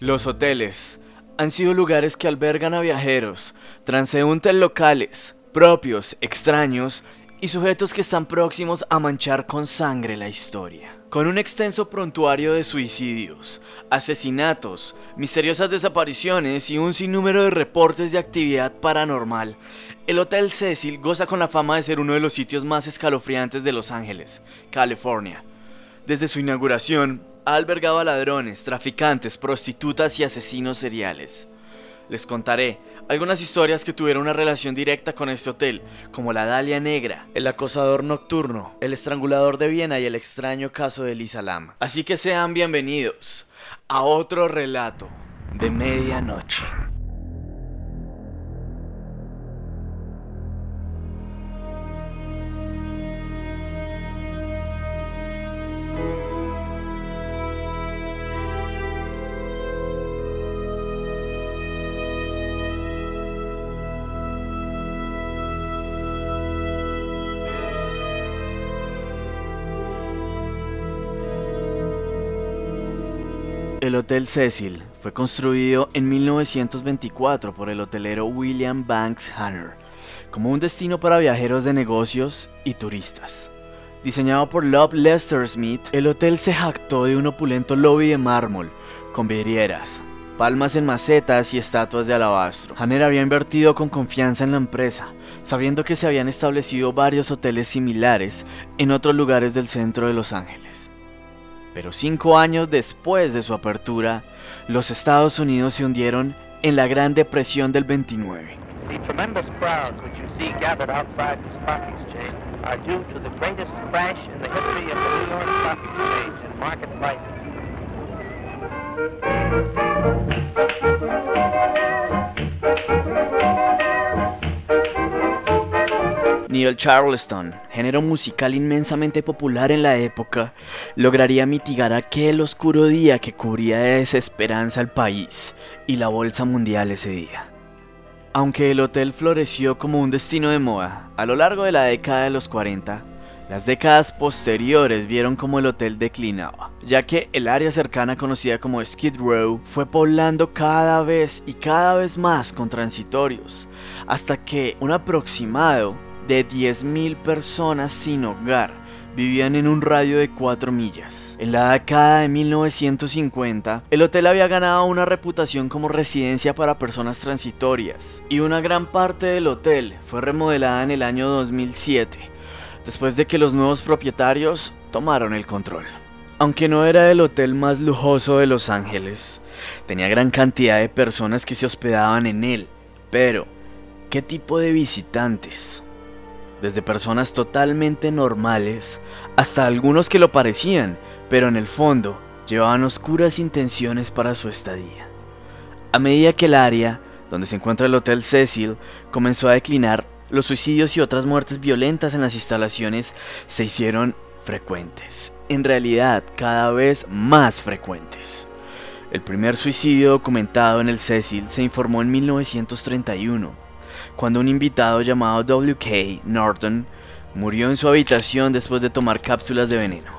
Los hoteles han sido lugares que albergan a viajeros, transeúntes locales, propios, extraños y sujetos que están próximos a manchar con sangre la historia. Con un extenso prontuario de suicidios, asesinatos, misteriosas desapariciones y un sinnúmero de reportes de actividad paranormal, el Hotel Cecil goza con la fama de ser uno de los sitios más escalofriantes de Los Ángeles, California. Desde su inauguración, ha albergado a ladrones, traficantes, prostitutas y asesinos seriales. Les contaré algunas historias que tuvieron una relación directa con este hotel, como la Dalia Negra, el acosador nocturno, el estrangulador de Viena y el extraño caso de Lisa Lam. Así que sean bienvenidos a otro relato de medianoche. El Hotel Cecil fue construido en 1924 por el hotelero William Banks Hanner como un destino para viajeros de negocios y turistas. Diseñado por Love Lester Smith, el hotel se jactó de un opulento lobby de mármol, con vidrieras, palmas en macetas y estatuas de alabastro. Hanner había invertido con confianza en la empresa, sabiendo que se habían establecido varios hoteles similares en otros lugares del centro de Los Ángeles. Pero cinco años después de su apertura, los Estados Unidos se hundieron en la Gran Depresión del 29. Neil Charleston, género musical inmensamente popular en la época, lograría mitigar aquel oscuro día que cubría de desesperanza al país y la bolsa mundial ese día. Aunque el hotel floreció como un destino de moda a lo largo de la década de los 40, las décadas posteriores vieron como el hotel declinaba, ya que el área cercana conocida como Skid Row fue poblando cada vez y cada vez más con transitorios, hasta que un aproximado de 10.000 personas sin hogar vivían en un radio de 4 millas. En la década de 1950, el hotel había ganado una reputación como residencia para personas transitorias, y una gran parte del hotel fue remodelada en el año 2007, después de que los nuevos propietarios tomaron el control. Aunque no era el hotel más lujoso de Los Ángeles, tenía gran cantidad de personas que se hospedaban en él, pero ¿qué tipo de visitantes? Desde personas totalmente normales hasta algunos que lo parecían, pero en el fondo llevaban oscuras intenciones para su estadía. A medida que el área donde se encuentra el Hotel Cecil comenzó a declinar, los suicidios y otras muertes violentas en las instalaciones se hicieron frecuentes, en realidad cada vez más frecuentes. El primer suicidio documentado en el Cecil se informó en 1931 cuando un invitado llamado W.K. Norton murió en su habitación después de tomar cápsulas de veneno.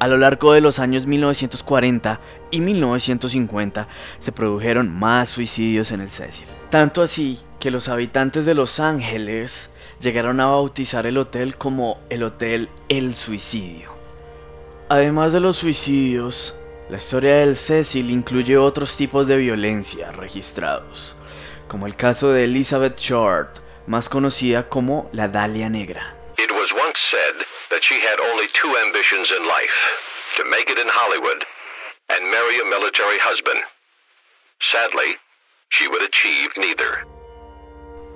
A lo largo de los años 1940 y 1950 se produjeron más suicidios en el Cecil. Tanto así que los habitantes de Los Ángeles llegaron a bautizar el hotel como el Hotel El Suicidio. Además de los suicidios, la historia del Cecil incluye otros tipos de violencia registrados como el caso de Elizabeth Short, más conocida como la Dalia Negra. It was once said that she had only two ambitions in life, to make it in Hollywood and marry a military husband. Sadly, she would achieve neither.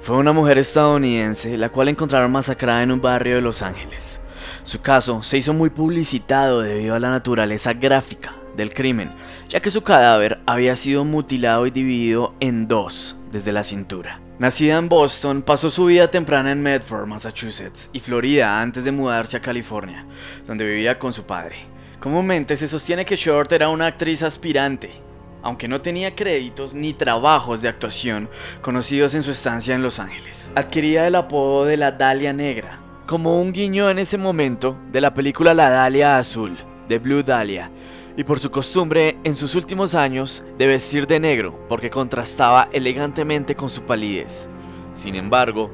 Fue una mujer estadounidense la cual encontraron masacrada en un barrio de Los Ángeles. Su caso se hizo muy publicitado debido a la naturaleza gráfica del crimen, ya que su cadáver había sido mutilado y dividido en dos desde la cintura. Nacida en Boston, pasó su vida temprana en Medford, Massachusetts y Florida antes de mudarse a California, donde vivía con su padre. Comúnmente se sostiene que Short era una actriz aspirante, aunque no tenía créditos ni trabajos de actuación conocidos en su estancia en Los Ángeles. Adquiría el apodo de la Dalia Negra, como un guiño en ese momento de la película La Dalia Azul, de Blue Dahlia, y por su costumbre en sus últimos años de vestir de negro porque contrastaba elegantemente con su palidez. Sin embargo,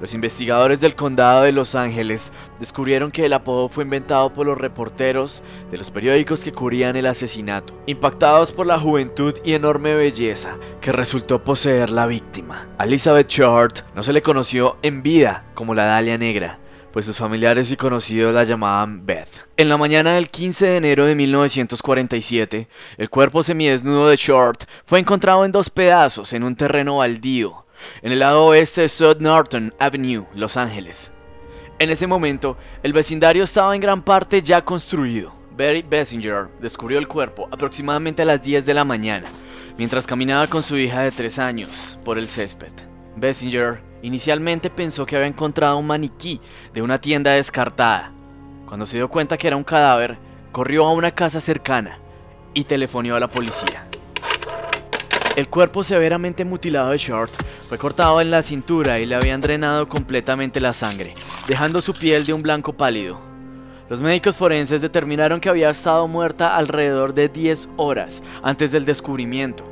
los investigadores del condado de Los Ángeles descubrieron que el apodo fue inventado por los reporteros de los periódicos que cubrían el asesinato, impactados por la juventud y enorme belleza que resultó poseer la víctima. A Elizabeth Short no se le conoció en vida como la Dalia Negra, pues sus familiares y conocidos la llamaban Beth. En la mañana del 15 de enero de 1947, el cuerpo semidesnudo de Short fue encontrado en dos pedazos en un terreno baldío en el lado oeste de South Norton Avenue, Los Ángeles. En ese momento, el vecindario estaba en gran parte ya construido. Barry Bessinger descubrió el cuerpo aproximadamente a las 10 de la mañana, mientras caminaba con su hija de 3 años por el césped. Bessinger inicialmente pensó que había encontrado un maniquí de una tienda descartada. Cuando se dio cuenta que era un cadáver, corrió a una casa cercana y telefonió a la policía. El cuerpo severamente mutilado de Short fue cortado en la cintura y le habían drenado completamente la sangre, dejando su piel de un blanco pálido. Los médicos forenses determinaron que había estado muerta alrededor de 10 horas antes del descubrimiento,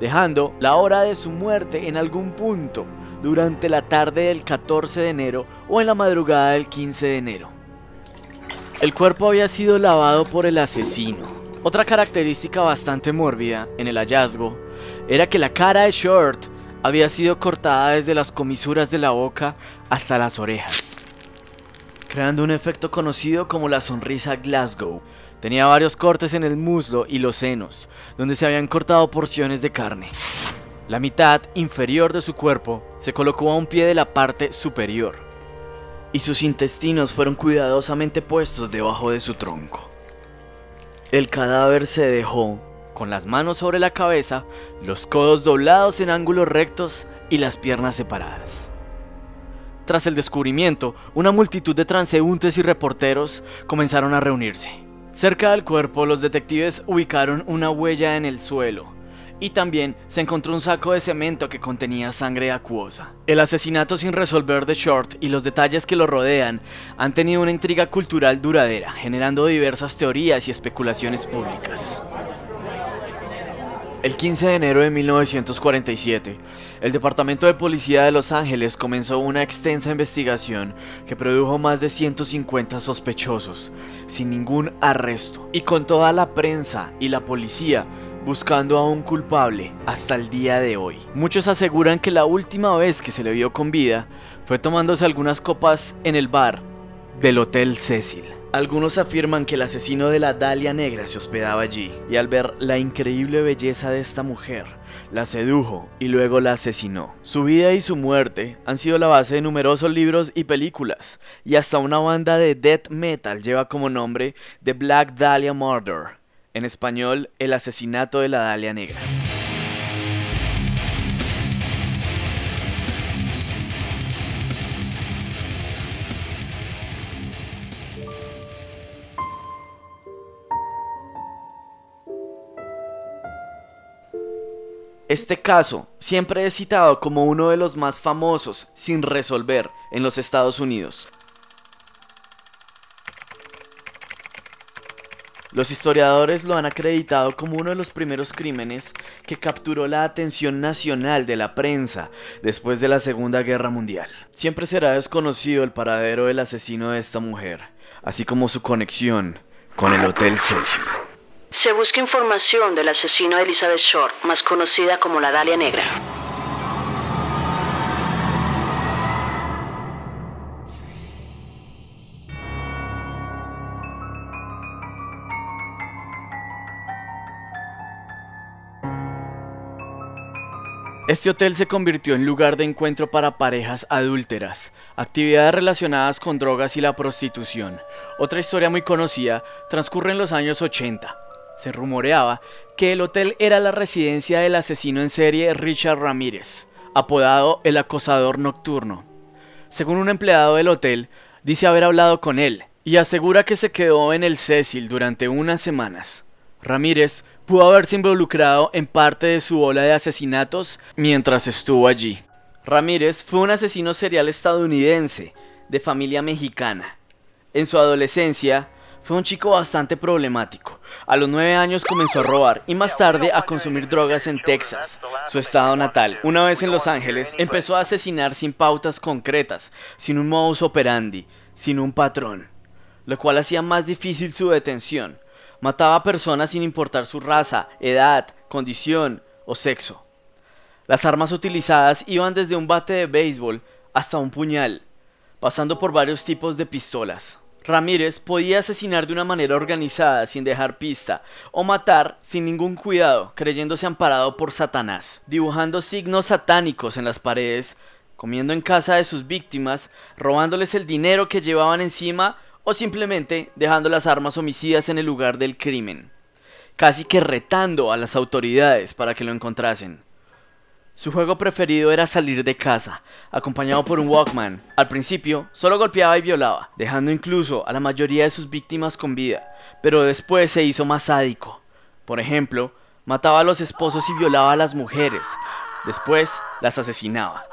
dejando la hora de su muerte en algún punto durante la tarde del 14 de enero o en la madrugada del 15 de enero. El cuerpo había sido lavado por el asesino. Otra característica bastante mórbida en el hallazgo era que la cara de Short había sido cortada desde las comisuras de la boca hasta las orejas, creando un efecto conocido como la sonrisa Glasgow. Tenía varios cortes en el muslo y los senos, donde se habían cortado porciones de carne. La mitad inferior de su cuerpo se colocó a un pie de la parte superior, y sus intestinos fueron cuidadosamente puestos debajo de su tronco. El cadáver se dejó con las manos sobre la cabeza, los codos doblados en ángulos rectos y las piernas separadas. Tras el descubrimiento, una multitud de transeúntes y reporteros comenzaron a reunirse. Cerca del cuerpo, los detectives ubicaron una huella en el suelo, y también se encontró un saco de cemento que contenía sangre acuosa. El asesinato sin resolver de Short y los detalles que lo rodean han tenido una intriga cultural duradera, generando diversas teorías y especulaciones públicas. El 15 de enero de 1947, el Departamento de Policía de Los Ángeles comenzó una extensa investigación que produjo más de 150 sospechosos, sin ningún arresto, y con toda la prensa y la policía buscando a un culpable hasta el día de hoy. Muchos aseguran que la última vez que se le vio con vida fue tomándose algunas copas en el bar del Hotel Cecil. Algunos afirman que el asesino de la Dalia Negra se hospedaba allí y al ver la increíble belleza de esta mujer, la sedujo y luego la asesinó. Su vida y su muerte han sido la base de numerosos libros y películas, y hasta una banda de death metal lleva como nombre The Black Dahlia Murder, en español El asesinato de la Dalia Negra. Este caso siempre es citado como uno de los más famosos sin resolver en los Estados Unidos. Los historiadores lo han acreditado como uno de los primeros crímenes que capturó la atención nacional de la prensa después de la Segunda Guerra Mundial. Siempre será desconocido el paradero del asesino de esta mujer, así como su conexión con el Hotel Cecil. Se busca información del asesino de Elizabeth Short, más conocida como la Dalia Negra. Este hotel se convirtió en lugar de encuentro para parejas adúlteras, actividades relacionadas con drogas y la prostitución. Otra historia muy conocida transcurre en los años 80, se rumoreaba que el hotel era la residencia del asesino en serie Richard Ramírez, apodado el acosador nocturno. Según un empleado del hotel, dice haber hablado con él y asegura que se quedó en el Cecil durante unas semanas. Ramírez pudo haberse involucrado en parte de su ola de asesinatos mientras estuvo allí. Ramírez fue un asesino serial estadounidense de familia mexicana. En su adolescencia, Fue un chico bastante problemático. A los 9 años comenzó a robar y más tarde a consumir drogas en Texas, su estado natal. Una vez en Los Ángeles, empezó a asesinar sin pautas concretas, sin un modus operandi, sin un patrón, lo cual hacía más difícil su detención. Mataba a personas sin importar su raza, edad, condición o sexo. Las armas utilizadas iban desde un bate de béisbol hasta un puñal, pasando por varios tipos de pistolas. Ramírez podía asesinar de una manera organizada sin dejar pista, o matar sin ningún cuidado, creyéndose amparado por Satanás, dibujando signos satánicos en las paredes, comiendo en casa de sus víctimas, robándoles el dinero que llevaban encima o simplemente dejando las armas homicidas en el lugar del crimen, casi que retando a las autoridades para que lo encontrasen. Su juego preferido era salir de casa, acompañado por un Walkman. Al principio, solo golpeaba y violaba, dejando incluso a la mayoría de sus víctimas con vida, pero después se hizo más sádico. Por ejemplo, mataba a los esposos y violaba a las mujeres. Después las asesinaba.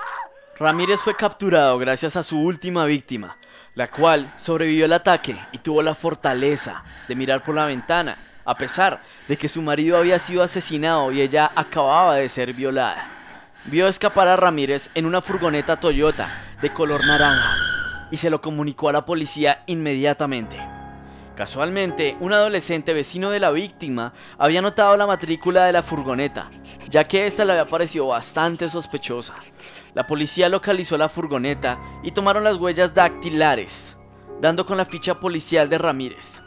Ramírez fue capturado gracias a su última víctima, la cual sobrevivió al ataque y tuvo la fortaleza de mirar por la ventana, a pesar de que su marido había sido asesinado y ella acababa de ser violada vio escapar a Ramírez en una furgoneta Toyota de color naranja y se lo comunicó a la policía inmediatamente. Casualmente, un adolescente vecino de la víctima había notado la matrícula de la furgoneta, ya que esta le había parecido bastante sospechosa. La policía localizó la furgoneta y tomaron las huellas dactilares, dando con la ficha policial de Ramírez.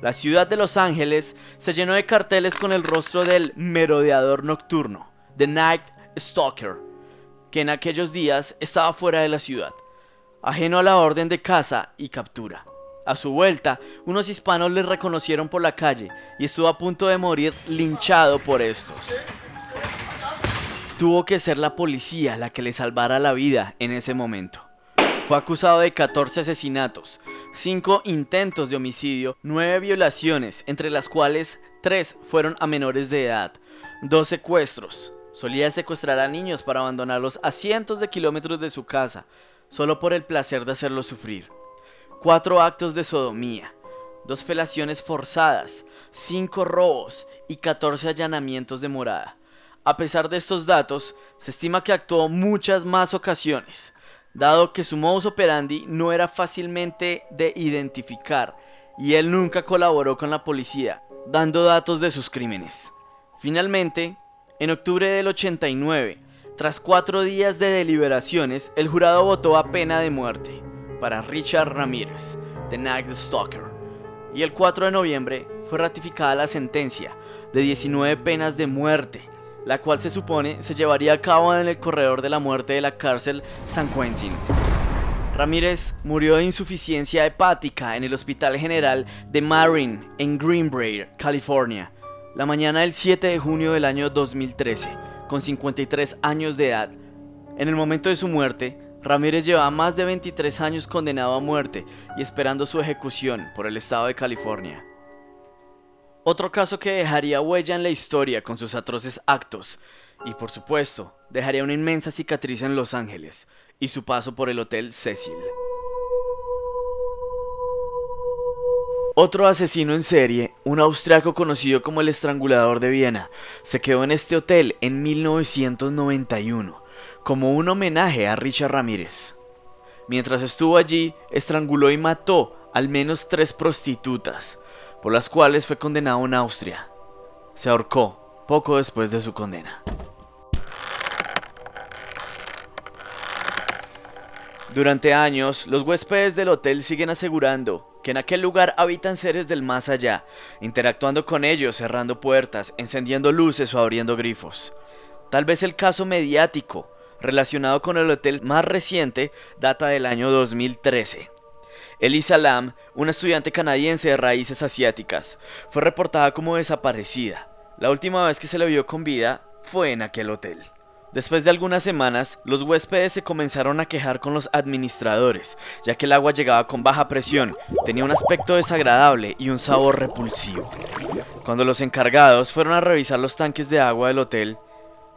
La ciudad de Los Ángeles se llenó de carteles con el rostro del merodeador nocturno, The Night Stalker, que en aquellos días estaba fuera de la ciudad, ajeno a la orden de caza y captura. A su vuelta, unos hispanos le reconocieron por la calle y estuvo a punto de morir linchado por estos. Tuvo que ser la policía la que le salvara la vida en ese momento. Fue acusado de 14 asesinatos, 5 intentos de homicidio, 9 violaciones, entre las cuales 3 fueron a menores de edad, 2 secuestros, Solía secuestrar a niños para abandonarlos a cientos de kilómetros de su casa, solo por el placer de hacerlos sufrir. Cuatro actos de sodomía, dos felaciones forzadas, cinco robos y 14 allanamientos de morada. A pesar de estos datos, se estima que actuó muchas más ocasiones, dado que su modus operandi no era fácilmente de identificar y él nunca colaboró con la policía, dando datos de sus crímenes. Finalmente, en octubre del 89, tras cuatro días de deliberaciones, el jurado votó a pena de muerte para Richard Ramírez, The Night Stalker, y el 4 de noviembre fue ratificada la sentencia de 19 penas de muerte, la cual se supone se llevaría a cabo en el corredor de la muerte de la cárcel San Quentin. Ramírez murió de insuficiencia hepática en el Hospital General de Marin en Greenbrae, California, la mañana del 7 de junio del año 2013, con 53 años de edad. En el momento de su muerte, Ramírez llevaba más de 23 años condenado a muerte y esperando su ejecución por el estado de California. Otro caso que dejaría huella en la historia con sus atroces actos, y por supuesto, dejaría una inmensa cicatriz en Los Ángeles y su paso por el Hotel Cecil. Otro asesino en serie, un austriaco conocido como el Estrangulador de Viena, se quedó en este hotel en 1991 como un homenaje a Richard Ramírez. Mientras estuvo allí, estranguló y mató al menos tres prostitutas, por las cuales fue condenado en Austria. Se ahorcó poco después de su condena. Durante años, los huéspedes del hotel siguen asegurando que en aquel lugar habitan seres del más allá, interactuando con ellos, cerrando puertas, encendiendo luces o abriendo grifos. Tal vez el caso mediático relacionado con el hotel más reciente data del año 2013. Elisa Lam, una estudiante canadiense de raíces asiáticas, fue reportada como desaparecida. La última vez que se le vio con vida fue en aquel hotel. Después de algunas semanas, los huéspedes se comenzaron a quejar con los administradores, ya que el agua llegaba con baja presión, tenía un aspecto desagradable y un sabor repulsivo. Cuando los encargados fueron a revisar los tanques de agua del hotel,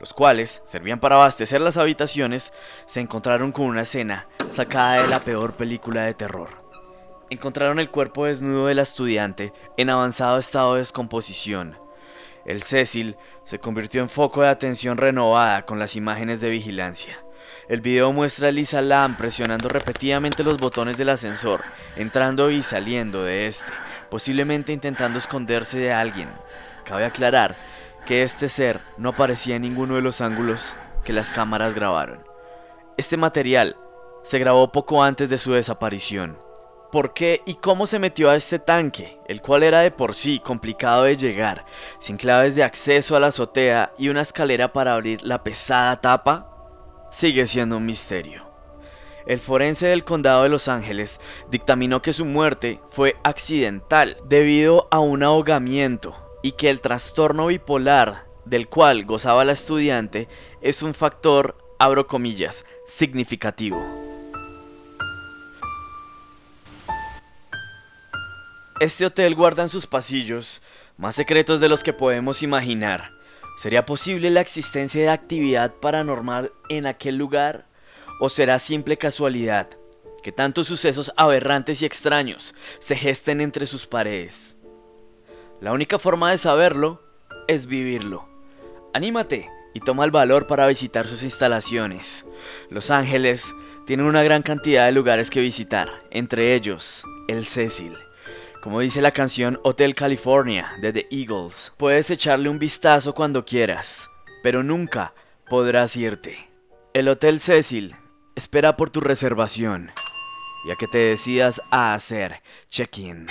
los cuales servían para abastecer las habitaciones, se encontraron con una escena sacada de la peor película de terror. encontraron el cuerpo desnudo de la estudiante en avanzado estado de descomposición. El Cecil se convirtió en foco de atención renovada con las imágenes de vigilancia. El video muestra a Lisa Lam presionando repetidamente los botones del ascensor, entrando y saliendo de este, posiblemente intentando esconderse de alguien. Cabe aclarar que este ser no aparecía en ninguno de los ángulos que las cámaras grabaron. Este material se grabó poco antes de su desaparición. ¿Por qué y cómo se metió a este tanque, el cual era de por sí complicado de llegar, sin claves de acceso a la azotea y una escalera para abrir la pesada tapa? Sigue siendo un misterio. El forense del condado de Los Ángeles dictaminó que su muerte fue accidental debido a un ahogamiento y que el trastorno bipolar del cual gozaba la estudiante es un factor, abro comillas, significativo. Este hotel guarda en sus pasillos más secretos de los que podemos imaginar. ¿Sería posible la existencia de actividad paranormal en aquel lugar? ¿O será simple casualidad que tantos sucesos aberrantes y extraños se gesten entre sus paredes? La única forma de saberlo es vivirlo. Anímate y toma el valor para visitar sus instalaciones. Los Ángeles tienen una gran cantidad de lugares que visitar, entre ellos el Cecil. Como dice la canción Hotel California de The Eagles, puedes echarle un vistazo cuando quieras, pero nunca podrás irte. El Hotel Cecil espera por tu reservación, ya que te decidas a hacer check-in.